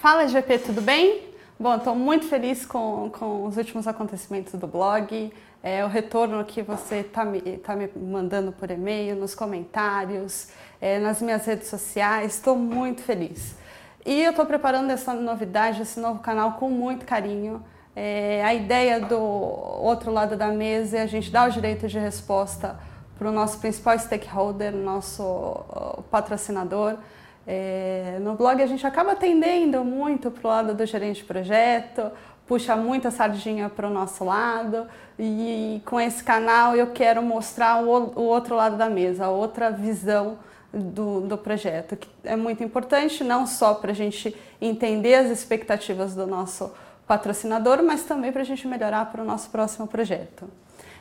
Fala GP, tudo bem? Bom, estou muito feliz com, com os últimos acontecimentos do blog, é, o retorno que você está me, tá me mandando por e-mail, nos comentários, é, nas minhas redes sociais, estou muito feliz. E eu estou preparando essa novidade, esse novo canal com muito carinho. É, a ideia do outro lado da mesa é a gente dar o direito de resposta para o nosso principal stakeholder, nosso uh, patrocinador. É, no blog a gente acaba atendendo muito para o lado do gerente de projeto, puxa muita sardinha para o nosso lado e com esse canal eu quero mostrar o, o outro lado da mesa, a outra visão do, do projeto, que é muito importante não só para a gente entender as expectativas do nosso patrocinador, mas também para a gente melhorar para o nosso próximo projeto.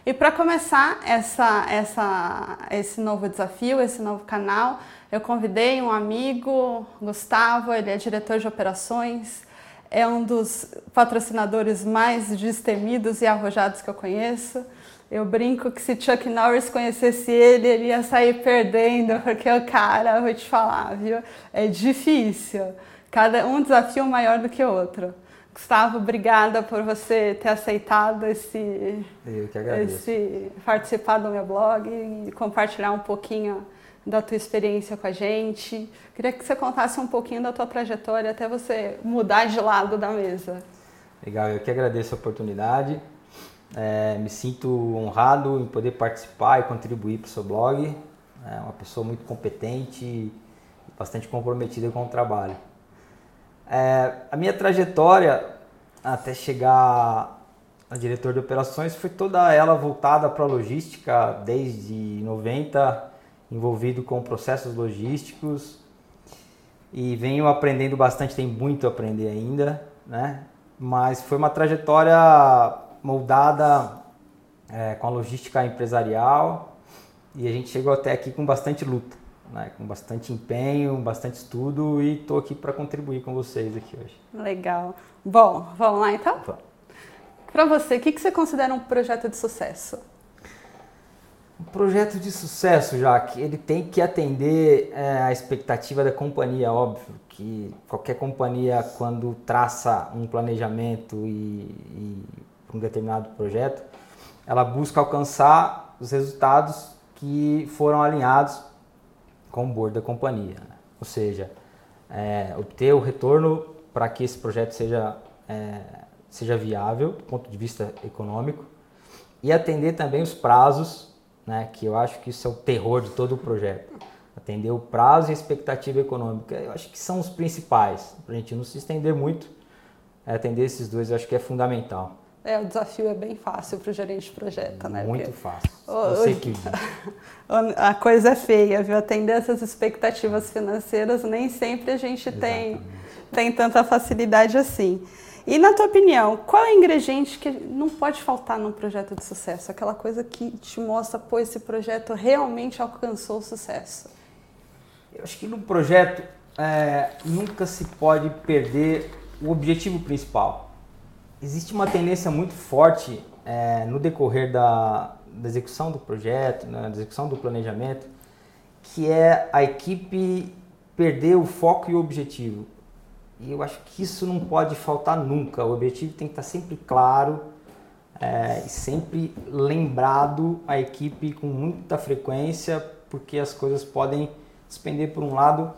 E para começar essa, essa, esse novo desafio, esse novo canal, eu convidei um amigo, Gustavo, ele é diretor de operações, é um dos patrocinadores mais destemidos e arrojados que eu conheço. Eu brinco que se Chuck Norris conhecesse ele, ele ia sair perdendo, porque o cara, vou te falar, viu? É difícil. Cada um desafio maior do que o outro. Gustavo, obrigada por você ter aceitado esse, esse participar do meu blog e compartilhar um pouquinho da tua experiência com a gente. Queria que você contasse um pouquinho da tua trajetória até você mudar de lado da mesa. Legal, eu que agradeço a oportunidade. É, me sinto honrado em poder participar e contribuir para o seu blog. É uma pessoa muito competente e bastante comprometida com o trabalho. É, a minha trajetória até chegar a diretor de operações foi toda ela voltada para a logística desde 90 envolvido com processos logísticos e venho aprendendo bastante, tem muito a aprender ainda, né? Mas foi uma trajetória moldada é, com a logística empresarial e a gente chegou até aqui com bastante luta, né? com bastante empenho, bastante estudo e estou aqui para contribuir com vocês aqui hoje. Legal. Bom, vamos lá então? Para você, o que, que você considera um projeto de sucesso? Um projeto de sucesso, já que ele tem que atender é, a expectativa da companhia, óbvio, que qualquer companhia quando traça um planejamento e, e um determinado projeto, ela busca alcançar os resultados que foram alinhados com o board da companhia, né? ou seja, é, obter o retorno para que esse projeto seja é, seja viável do ponto de vista econômico e atender também os prazos né? Que eu acho que isso é o terror de todo o projeto. Atender o prazo e a expectativa econômica, eu acho que são os principais. Para a gente não se estender muito, é atender esses dois, eu acho que é fundamental. É, o desafio é bem fácil para o gerente de projeto, né? Muito Porque fácil. Você que A coisa é feia, viu? Atender essas expectativas financeiras, nem sempre a gente tem, tem tanta facilidade assim. E na tua opinião, qual é o ingrediente que não pode faltar num projeto de sucesso? Aquela coisa que te mostra, pô, esse projeto realmente alcançou o sucesso. Eu acho que no projeto é, nunca se pode perder o objetivo principal. Existe uma tendência muito forte é, no decorrer da, da, execução do projeto, né, da execução do planejamento, que é a equipe perder o foco e o objetivo. E eu acho que isso não pode faltar nunca. O objetivo tem que estar sempre claro é, e sempre lembrado a equipe com muita frequência, porque as coisas podem despender por um lado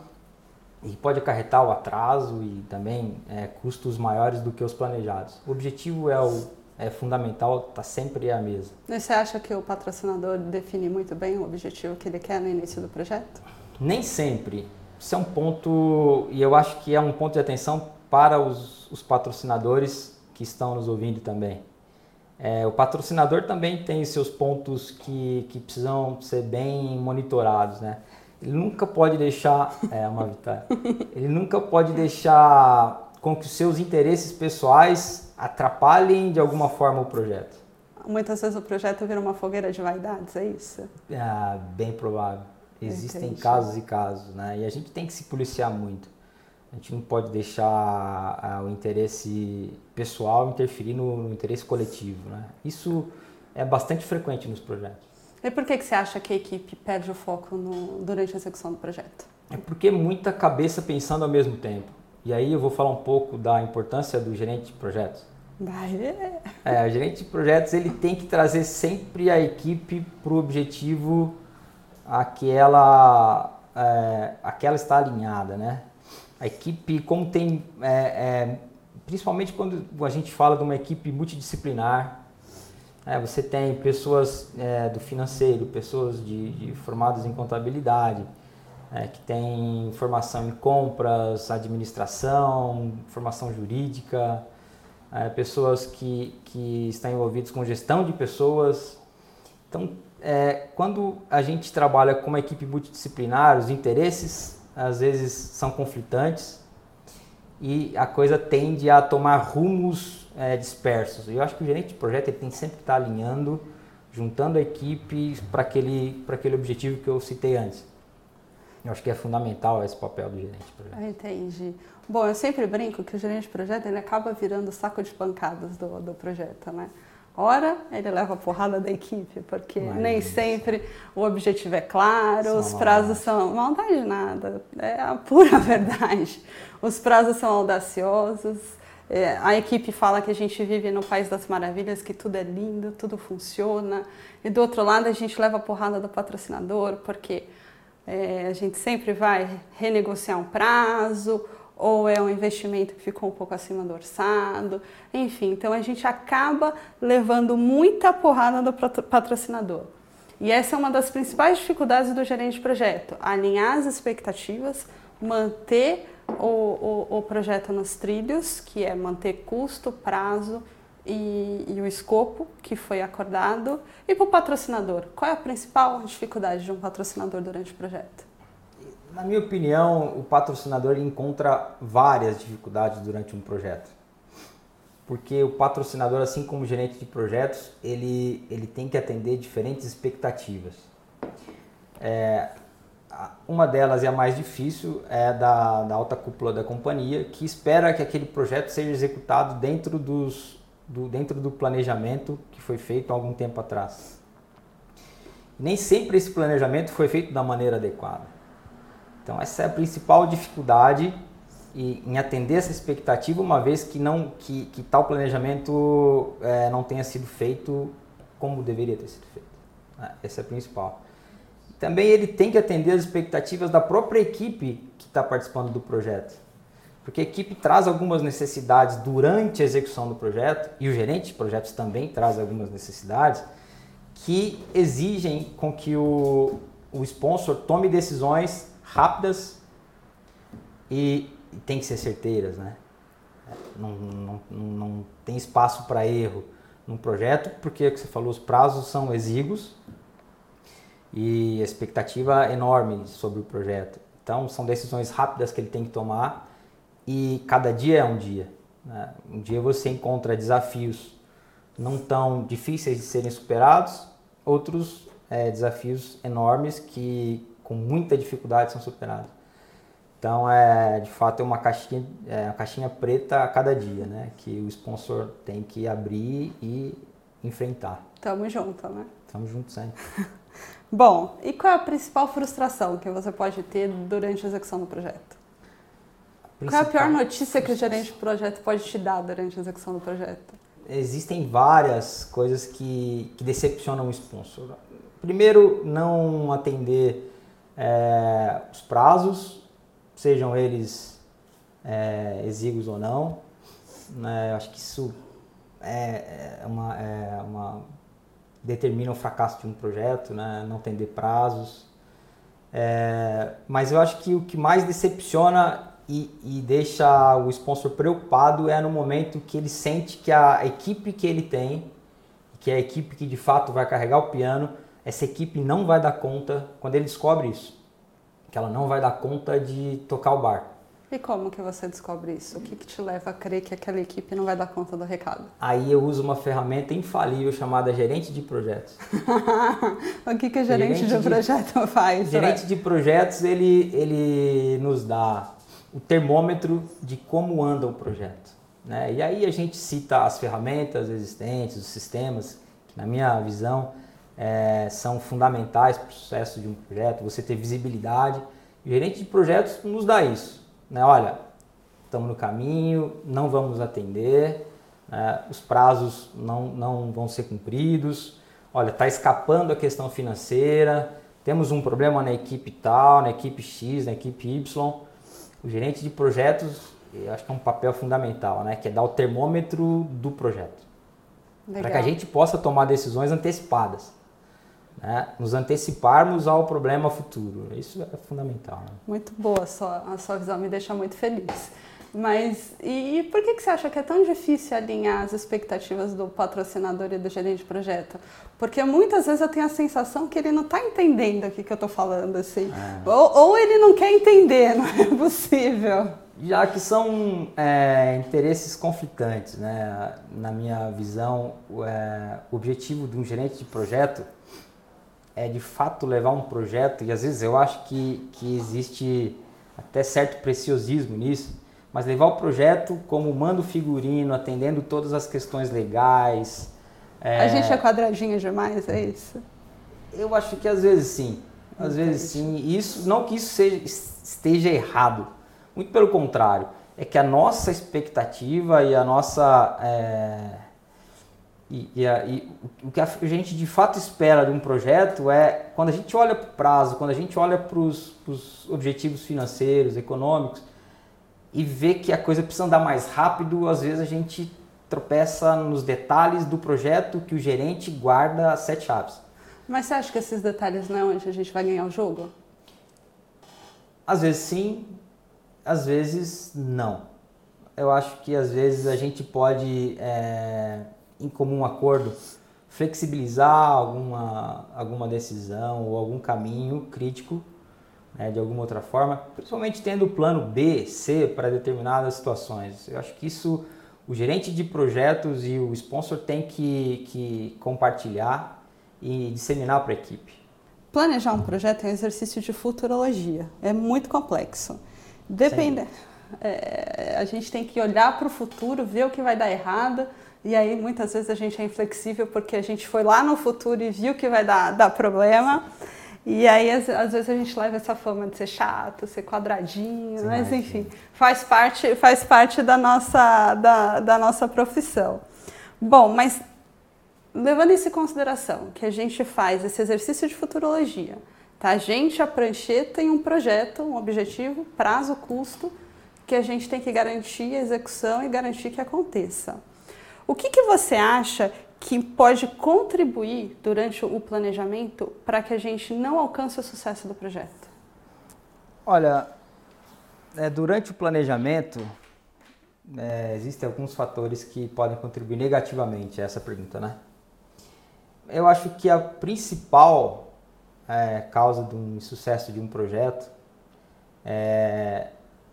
e pode acarretar o atraso e também é, custos maiores do que os planejados. O objetivo é, o, é fundamental, está sempre à mesa. E você acha que o patrocinador define muito bem o objetivo que ele quer no início do projeto? Nem sempre. Isso é um ponto, e eu acho que é um ponto de atenção para os, os patrocinadores que estão nos ouvindo também. É, o patrocinador também tem seus pontos que, que precisam ser bem monitorados, né? Ele nunca pode deixar, é uma vitória, ele nunca pode deixar com que os seus interesses pessoais atrapalhem de alguma forma o projeto. muitas vezes o projeto vira uma fogueira de vaidades, é isso? É, bem provável. Existem Entendi. casos e casos, né? E a gente tem que se policiar muito. A gente não pode deixar uh, o interesse pessoal interferir no, no, interesse coletivo, né? Isso é bastante frequente nos projetos. E por que, que você acha que a equipe perde o foco no, durante a execução do projeto? É porque muita cabeça pensando ao mesmo tempo. E aí eu vou falar um pouco da importância do gerente de projetos. Vai. É, o gerente de projetos ele tem que trazer sempre a equipe para o objetivo a que ela, é, a que ela está alinhada, né? A equipe, como tem, é, é, principalmente quando a gente fala de uma equipe multidisciplinar, é, você tem pessoas é, do financeiro, pessoas de, de formadas em contabilidade, é, que têm formação em compras, administração, formação jurídica, é, pessoas que, que estão envolvidas com gestão de pessoas. Então, é, quando a gente trabalha com uma equipe multidisciplinar, os interesses às vezes são conflitantes e a coisa tende a tomar rumos é, dispersos. Eu acho que o gerente de projeto ele tem sempre que estar alinhando, juntando a equipe para aquele, aquele objetivo que eu citei antes. Eu acho que é fundamental esse papel do gerente de projeto. Entendi. Bom, eu sempre brinco que o gerente de projeto ele acaba virando o saco de pancadas do, do projeto, né? Ora, ele leva a porrada da equipe, porque Mas nem sempre o objetivo é claro, são os prazos são. Maldade nada, é a pura verdade. Os prazos são audaciosos. É, a equipe fala que a gente vive no País das Maravilhas, que tudo é lindo, tudo funciona. E do outro lado, a gente leva a porrada do patrocinador, porque é, a gente sempre vai renegociar um prazo ou é um investimento que ficou um pouco acima do orçado, enfim, então a gente acaba levando muita porrada do patrocinador. E essa é uma das principais dificuldades do gerente de projeto, alinhar as expectativas, manter o, o, o projeto nos trilhos, que é manter custo, prazo e, e o escopo que foi acordado. E para o patrocinador, qual é a principal dificuldade de um patrocinador durante o projeto? Na minha opinião, o patrocinador encontra várias dificuldades durante um projeto. Porque o patrocinador, assim como o gerente de projetos, ele, ele tem que atender diferentes expectativas. É, uma delas é a mais difícil, é da, da alta cúpula da companhia, que espera que aquele projeto seja executado dentro, dos, do, dentro do planejamento que foi feito há algum tempo atrás. Nem sempre esse planejamento foi feito da maneira adequada. Então essa é a principal dificuldade em atender essa expectativa, uma vez que não que, que tal planejamento é, não tenha sido feito como deveria ter sido feito. É, essa é a principal. Também ele tem que atender as expectativas da própria equipe que está participando do projeto. Porque a equipe traz algumas necessidades durante a execução do projeto, e o gerente de projetos também traz algumas necessidades, que exigem com que o, o sponsor tome decisões rápidas e, tem que ser certeiras, né? Não, não, não tem espaço para erro num projeto, porque, como você falou, os prazos são exíguos e a expectativa é enorme sobre o projeto. Então, são decisões rápidas que ele tem que tomar e cada dia é um dia. Né? Um dia você encontra desafios não tão difíceis de serem superados, outros é, desafios enormes que com muita dificuldade são superados. Então, é, de fato, é uma caixinha, é uma caixinha preta a cada dia, né? Que o sponsor tem que abrir e enfrentar. Tamo junto, né? Tamo junto sempre. Bom, e qual é a principal frustração que você pode ter durante a execução do projeto? Qual é a pior notícia que o gerente de projeto pode te dar durante a execução do projeto? Existem várias coisas que, que decepcionam o sponsor. Primeiro, não atender é, os prazos, sejam eles é, exíguos ou não. Né, acho que isso é, é uma, é uma, determina o fracasso de um projeto, né, não atender prazos. É, mas eu acho que o que mais decepciona e, e, deixa o sponsor preocupado é no momento que ele sente que a equipe que ele tem, que é a equipe que de fato vai carregar o piano, essa equipe não vai dar conta, quando ele descobre isso, que ela não vai dar conta de tocar o barco. E como que você descobre isso? O que, que te leva a crer que aquela equipe não vai dar conta do recado? Aí eu uso uma ferramenta infalível chamada gerente de projetos. o que, que o gerente, gerente de, de projeto faz? Gerente de projetos, ele, ele nos dá o termômetro de como anda o projeto. Né? E aí a gente cita as ferramentas existentes, os sistemas, que na minha visão é, são fundamentais para o sucesso de um projeto, você ter visibilidade. O gerente de projetos nos dá isso né, olha, estamos no caminho, não vamos atender, né, os prazos não, não vão ser cumpridos, olha, está escapando a questão financeira, temos um problema na equipe tal, na equipe X, na equipe Y. O gerente de projetos, eu acho que é um papel fundamental, né, que é dar o termômetro do projeto. Para que a gente possa tomar decisões antecipadas né, nos anteciparmos ao problema futuro. Isso é fundamental. Né? Muito boa a sua, a sua visão, me deixa muito feliz. Mas e, e, por que, que você acha que é tão difícil alinhar as expectativas do patrocinador e do gerente de projeto? Porque muitas vezes eu tenho a sensação que ele não está entendendo o que, que eu estou falando, assim. É. Ou, ou, ele não quer entender, não é possível. Já que são é, interesses conflitantes, né? Na minha visão, é, o objetivo de um gerente de projeto é de fato levar um projeto, e às vezes eu acho que, que existe até certo preciosismo nisso, mas levar o projeto como mando figurino, atendendo todas as questões legais. É... A gente é quadradinho demais, é isso? Eu acho que às vezes sim. Às Entendi. vezes sim. Isso, não que isso seja, esteja errado. Muito pelo contrário. É que a nossa expectativa e a nossa. É e, e, e, o que a gente de fato espera de um projeto é quando a gente olha para o prazo, quando a gente olha para os objetivos financeiros, econômicos e vê que a coisa precisa andar mais rápido, às vezes a gente tropeça nos detalhes do projeto que o gerente guarda as sete chaves. Mas você acha que esses detalhes não é onde a gente vai ganhar o jogo? Às vezes sim, às vezes não. Eu acho que às vezes a gente pode. É em comum acordo, flexibilizar alguma, alguma decisão ou algum caminho crítico né, de alguma outra forma, principalmente tendo o plano B, C para determinadas situações. Eu acho que isso o gerente de projetos e o sponsor tem que, que compartilhar e disseminar para a equipe. Planejar um projeto é um exercício de futurologia, é muito complexo. Depende. É, a gente tem que olhar para o futuro, ver o que vai dar errado, e aí muitas vezes a gente é inflexível porque a gente foi lá no futuro e viu que vai dar, dar problema. E aí, às, às, vezes, a gente leva essa fama de ser chato, ser quadradinho, Sim, mas enfim, faz parte, faz parte da, nossa, da, da nossa profissão. Bom, mas levando isso em consideração, que a gente faz esse exercício de futurologia, tá? A gente, a prancheta, tem um projeto, um objetivo, prazo, custo, que a gente tem que garantir a execução e garantir que aconteça. O que, que você acha que pode contribuir durante o planejamento para que a gente não alcance o sucesso do projeto? Olha, é, durante o planejamento, é, existem alguns fatores que podem contribuir negativamente a essa pergunta, né? Eu acho que a principal é, causa do insucesso de um projeto é,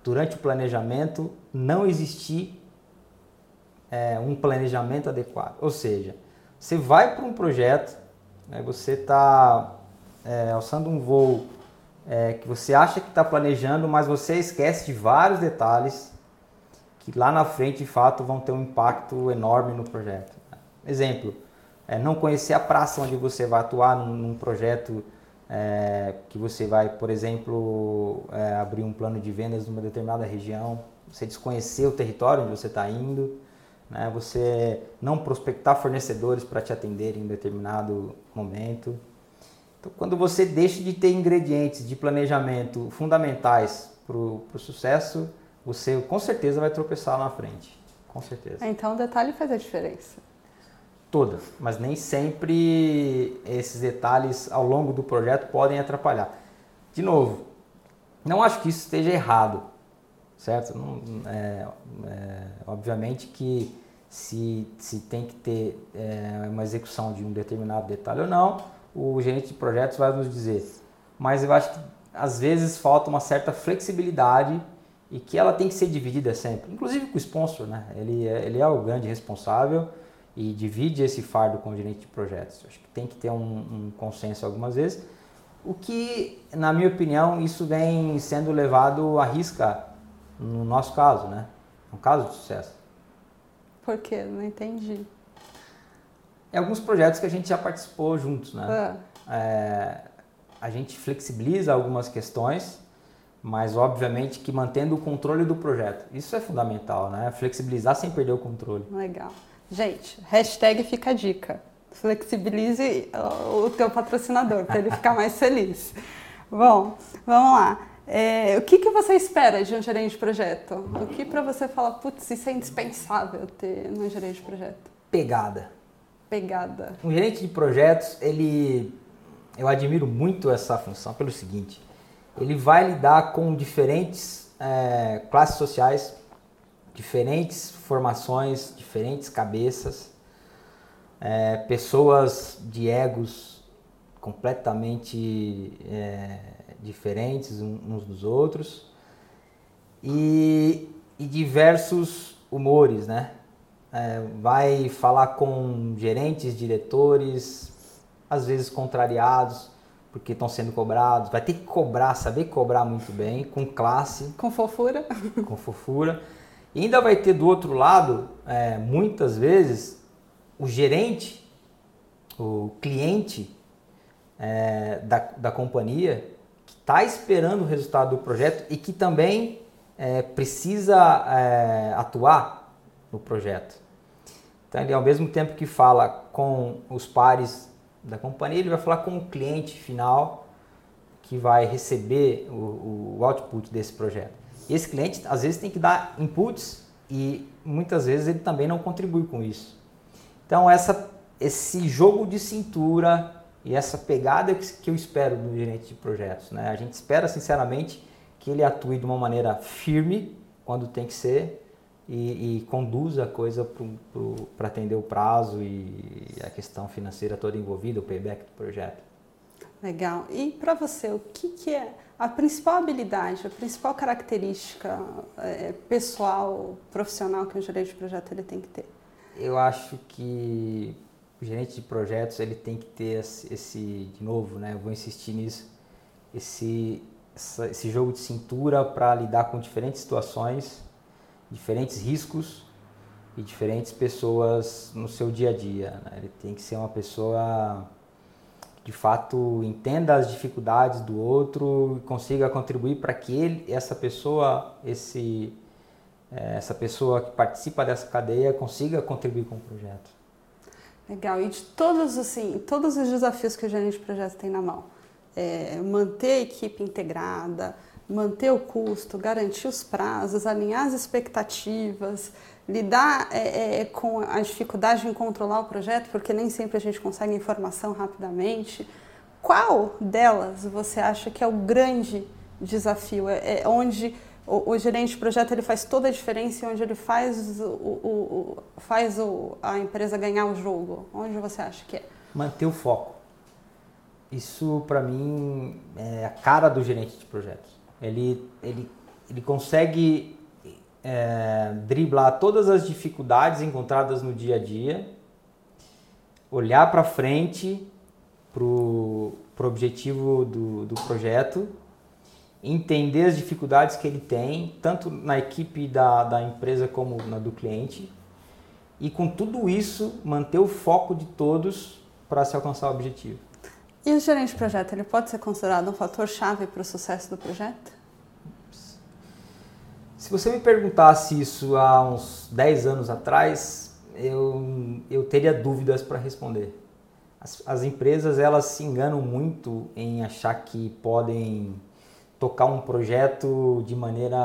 durante o planejamento, não existir é, um planejamento adequado. Ou seja, você vai para um projeto, né, você está é, alçando um voo é, que você acha que está planejando, mas você esquece de vários detalhes que lá na frente, de fato, vão ter um impacto enorme no projeto. Exemplo, é, não conhecer a praça onde você vai atuar num, num projeto é, que você vai, por exemplo, é, abrir um plano de vendas numa determinada região, você desconhecer o território onde você está indo, né? você não prospectar fornecedores para te atender em determinado momento. Então, quando você deixa de ter ingredientes de planejamento fundamentais para o sucesso, você com certeza vai tropeçar lá na frente. Com certeza. Então, o detalhe faz a diferença. Todas, mas nem sempre esses detalhes ao longo do projeto podem atrapalhar. De novo, não acho que isso esteja errado, certo? Não, é, é, obviamente que se, se tem que ter é, uma execução de um determinado detalhe ou não, o gerente de projetos vai nos dizer. Mas eu acho que às vezes falta uma certa flexibilidade e que ela tem que ser dividida sempre, inclusive com o sponsor, né? Ele é, ele é o grande responsável e divide esse fardo com o gerente de projetos. Acho que tem que ter um, um consenso algumas vezes, o que, na minha opinião, isso vem sendo levado à risca no nosso caso, né? Um caso de sucesso. Por quê? Não entendi. Em alguns projetos que a gente já participou juntos, né? Ah. É, a gente flexibiliza algumas questões, mas obviamente que mantendo o controle do projeto. Isso é fundamental, né? Flexibilizar sem perder o controle. Legal. Gente, hashtag fica a dica. Flexibilize o teu patrocinador para ele ficar mais feliz. Bom, vamos lá. É, o que, que você espera de um gerente de projeto? O que para você fala, putz, isso é indispensável ter no gerente de projeto? Pegada. Pegada. Um gerente de projetos, ele, eu admiro muito essa função pelo seguinte: ele vai lidar com diferentes é, classes sociais, diferentes formações, diferentes cabeças, é, pessoas de egos completamente é, diferentes uns dos outros e, e diversos humores, né? É, vai falar com gerentes, diretores, às vezes contrariados, porque estão sendo cobrados. Vai ter que cobrar, saber cobrar muito bem, com classe. Com fofura. Com fofura. E ainda vai ter do outro lado, é, muitas vezes, o gerente, o cliente é, da, da companhia, está esperando o resultado do projeto e que também é, precisa é, atuar no projeto. Então, ele, ao mesmo tempo que fala com os pares da companhia, ele vai falar com o cliente final que vai receber o, o output desse projeto. E esse cliente, às vezes, tem que dar inputs e muitas vezes ele também não contribui com isso. Então, essa, esse jogo de cintura e essa pegada que eu espero do gerente de projetos. Né? A gente espera, sinceramente, que ele atue de uma maneira firme, quando tem que ser, e, e conduza a coisa para atender o prazo e a questão financeira toda envolvida, o payback do projeto. Legal. E para você, o que, que, é a principal habilidade, a principal característica é, pessoal, profissional que um gerente de projeto ele tem que ter? Eu acho que o gerente de projetos ele tem que ter esse, de novo, né? Eu vou insistir nisso, esse, esse jogo de cintura para lidar com diferentes situações diferentes riscos e diferentes pessoas no seu dia a dia. Né? Ele tem que ser uma pessoa de fato entenda as dificuldades do outro e consiga contribuir para que ele, essa pessoa, esse, eh, essa pessoa que participa dessa cadeia consiga contribuir com o projeto. Legal. E de todos assim, todos os desafios que o gerente de projeto tem na mão, é, manter a equipe integrada, manter o custo, garantir os prazos, alinhar as expectativas, lidar é, é, com a dificuldade em controlar o projeto, porque nem sempre a gente consegue informação rapidamente. Qual delas você acha que é o grande desafio? É, é onde o, o, gerente de projeto ele faz toda a diferença onde ele faz, o, o, faz a empresa ganhar o jogo? Onde você acha que é? Manter o foco. Isso, para mim, é a cara do gerente de projetos ele, ele, ele consegue é, driblar todas as dificuldades encontradas no dia a dia, olhar para frente para o objetivo do, do projeto, entender as dificuldades que ele tem, tanto na equipe da, da empresa como na do cliente, e com tudo isso manter o foco de todos para se alcançar o objetivo. E o gerente de projeto, ele pode ser considerado um fator chave para o sucesso do projeto? Se você me perguntasse isso há uns 10 anos atrás, eu, eu teria dúvidas para responder. As, as, empresas elas se enganam muito em achar que podem tocar um projeto de maneira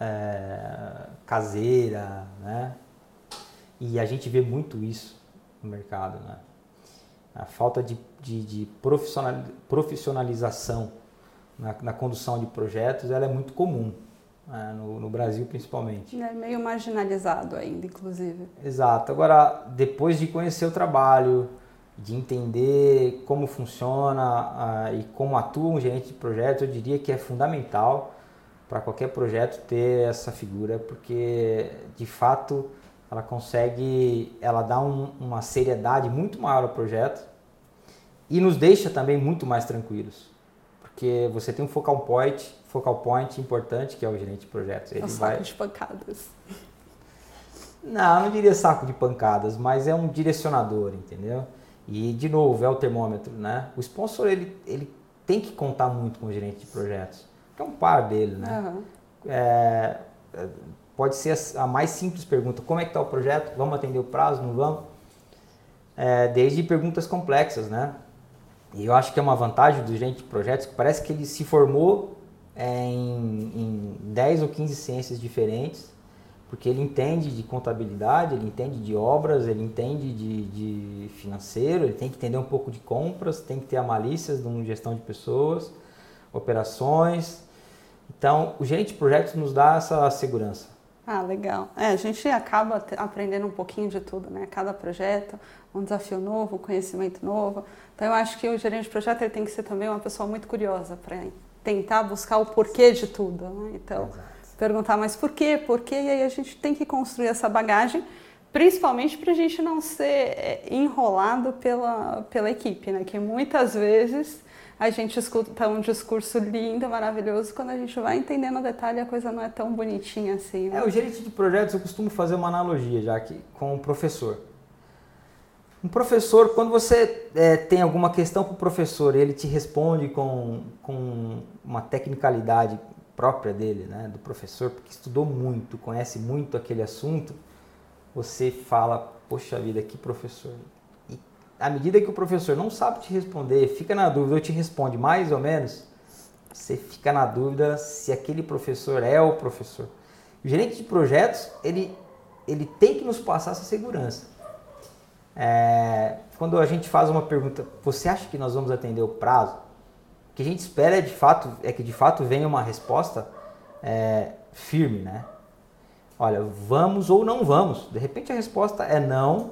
é, caseira, né? E a gente vê muito isso no mercado, né? A falta de, de, de profissionalização na, na, condução de projetos ela é muito comum, né? no, no, Brasil principalmente. É meio marginalizado ainda, inclusive. Exato. Agora, depois de conhecer o trabalho, de entender como funciona uh, e como atua um gerente de projetos, eu diria que é fundamental para qualquer projeto ter essa figura, porque de fato ela consegue, ela dá um, uma seriedade muito maior ao projeto e nos deixa também muito mais tranquilos, porque você tem um focal point, focal point importante que é o gerente de projetos. Ele é um saco vai... de pancadas. Não, não diria saco de pancadas, mas é um direcionador, entendeu? E de novo é o termômetro, né? O sponsor ele, ele tem que contar muito com o gerente de projetos, que é um par dele, né? Uhum. É, pode ser a mais simples pergunta: como é que está o projeto? Vamos atender o prazo? Não vamos? É, desde perguntas complexas, né? E eu acho que é uma vantagem do gerente de projetos que parece que ele se formou é, em, em 10 ou 15 ciências diferentes, porque ele entende de contabilidade, ele entende de obras, ele entende de, de financeiro, ele tem que entender um pouco de compras, tem que ter a malícia de uma gestão de pessoas, operações. Então, o gerente de projetos nos dá essa segurança. Ah, legal. É, a gente acaba aprendendo um pouquinho de tudo, né? Cada projeto, um desafio novo, um conhecimento novo. Então, eu acho que o gerente de projeto ele tem que ser também uma pessoa muito curiosa para tentar buscar o porquê de tudo. Né? Então, Exato. Perguntar mais por quê, por quê, e aí a gente tem que construir essa bagagem, principalmente para a gente não ser é, enrolado pela, pela equipe, né? Que muitas vezes a gente escuta um discurso lindo, maravilhoso, quando a gente vai entendendo o detalhe, a coisa não é tão bonitinha assim. Né? É, o gerente de projetos, eu costumo fazer uma analogia já aqui com o professor. Um professor, quando você é, tem alguma questão para o professor ele te responde com, com uma tecnicalidade própria dele, né, do professor, porque estudou muito, conhece muito aquele assunto, você fala, poxa vida, que professor à medida que o professor não sabe te responder, fica na dúvida ou te responde mais ou menos, você fica na dúvida se aquele professor é o professor. O gerente de projetos, ele, ele tem que nos passar essa segurança. É, quando a gente faz uma pergunta, você acha que nós vamos atender o prazo? O que a gente espera é, de fato, é que de fato venha uma resposta é, firme, né? Olha, vamos ou não vamos. De repente a resposta é não.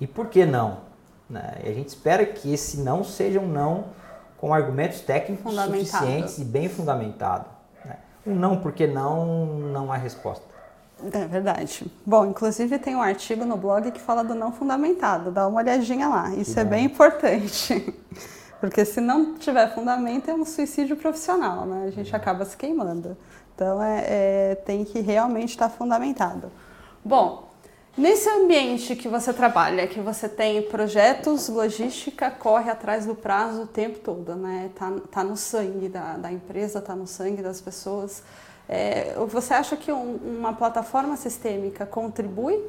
E por que não? Né? E a gente espera que esse não seja um não com argumentos técnicos suficientes e bem fundamentado. Né? Um não porque não não há resposta. É verdade. Bom, inclusive tem um artigo no blog que fala do não fundamentado. Dá uma olhadinha lá. Isso que é bem importante. Porque se não tiver fundamento é um suicídio profissional, né? A gente acaba se queimando. Então é, é tem que realmente estar fundamentado. Bom, Nesse ambiente que você trabalha, que você tem projetos, logística, corre atrás do prazo o tempo todo, né? Tá, tá no sangue da, da empresa, tá no sangue das pessoas. É, você acha que um, uma plataforma sistêmica contribui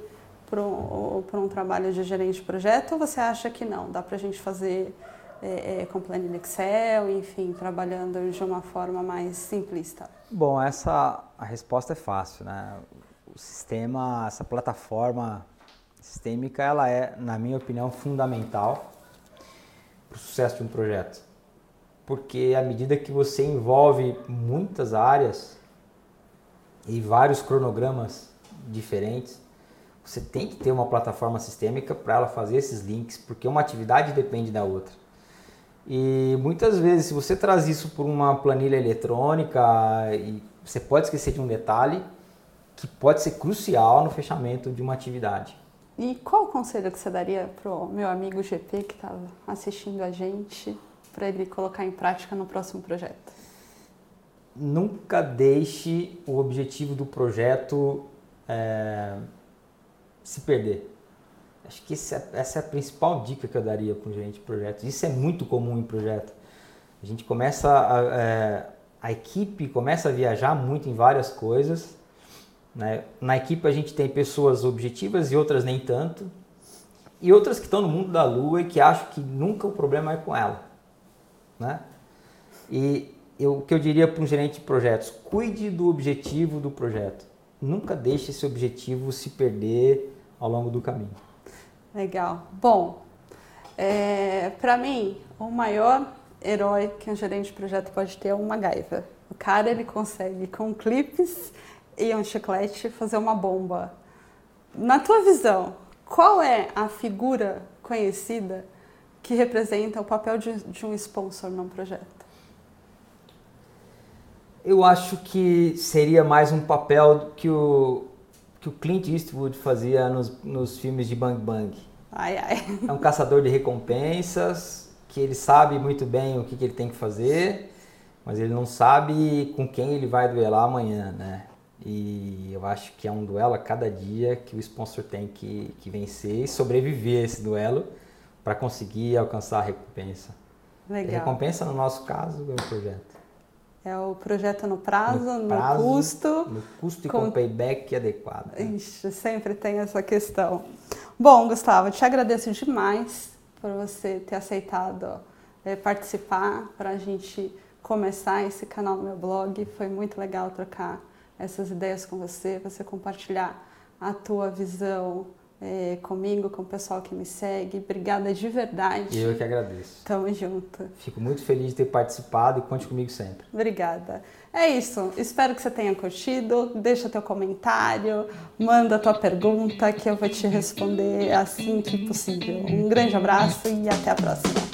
para um trabalho de gerente de projeto ou você acha que não? Dá para a gente fazer é, é, com planilha Excel, enfim, trabalhando de uma forma mais simplista? Bom, essa a resposta é fácil, né? o sistema, essa plataforma sistêmica, ela é, na minha opinião, fundamental para o sucesso de um projeto. Porque à medida que você envolve muitas áreas e vários cronogramas diferentes, você tem que ter uma plataforma sistêmica para ela fazer esses links, porque uma atividade depende da outra. E muitas vezes, se você traz isso por uma planilha eletrônica, e você pode esquecer de um detalhe, que pode ser crucial no fechamento de uma atividade. E qual o conselho que você daria para o meu amigo GP que estava assistindo a gente, para ele colocar em prática no próximo projeto? Nunca deixe o objetivo do projeto é, se perder. Acho que é, essa é a principal dica que eu daria para um gerente de projetos. Isso é muito comum em projeto. A gente começa, a, é, a equipe começa a viajar muito em várias coisas né? Na equipe a gente tem pessoas objetivas e outras nem tanto. E outras que estão no mundo da lua e que acham que nunca o problema é com ela. Né? E eu, o que eu diria para um gerente de projetos, cuide do objetivo do projeto. Nunca deixe esse objetivo se perder ao longo do caminho. Legal. Bom, é, para mim, o maior herói que um gerente de projeto pode ter é uma gaiva. O cara ele consegue com clipes e um chiclete fazer uma bomba. Na tua visão, qual é a figura conhecida que representa o papel de, de um sponsor num projeto? Eu acho que seria mais um papel que o, que o Clint Eastwood fazia nos, nos filmes de Bang Bang. Ai, ai. É um caçador de recompensas, que ele sabe muito bem o que, que ele tem que fazer, mas ele não sabe com quem ele vai duelar amanhã, né? E eu acho que é um duelo a cada dia que o sponsor tem que, que vencer e sobreviver a esse duelo para conseguir alcançar a recompensa. Legal. A recompensa, no nosso caso, é o projeto. É o projeto no prazo, no, prazo, custo. No custo e com, com payback adequado. Né? Ixi, sempre tem essa questão. Bom, Gustavo, te agradeço demais por você ter aceitado é, participar, para a gente começar esse canal no meu blog. Foi muito legal trocar essas ideias com você, você compartilhar a tua visão é, comigo, com o pessoal que me segue. Obrigada de verdade. Eu que agradeço. Tamo junto. Fico muito feliz de ter participado e conte comigo sempre. Obrigada. É isso. Espero que você tenha curtido. Deixa teu comentário, manda tua pergunta que eu vou te responder assim que possível. Um grande abraço e até a próxima.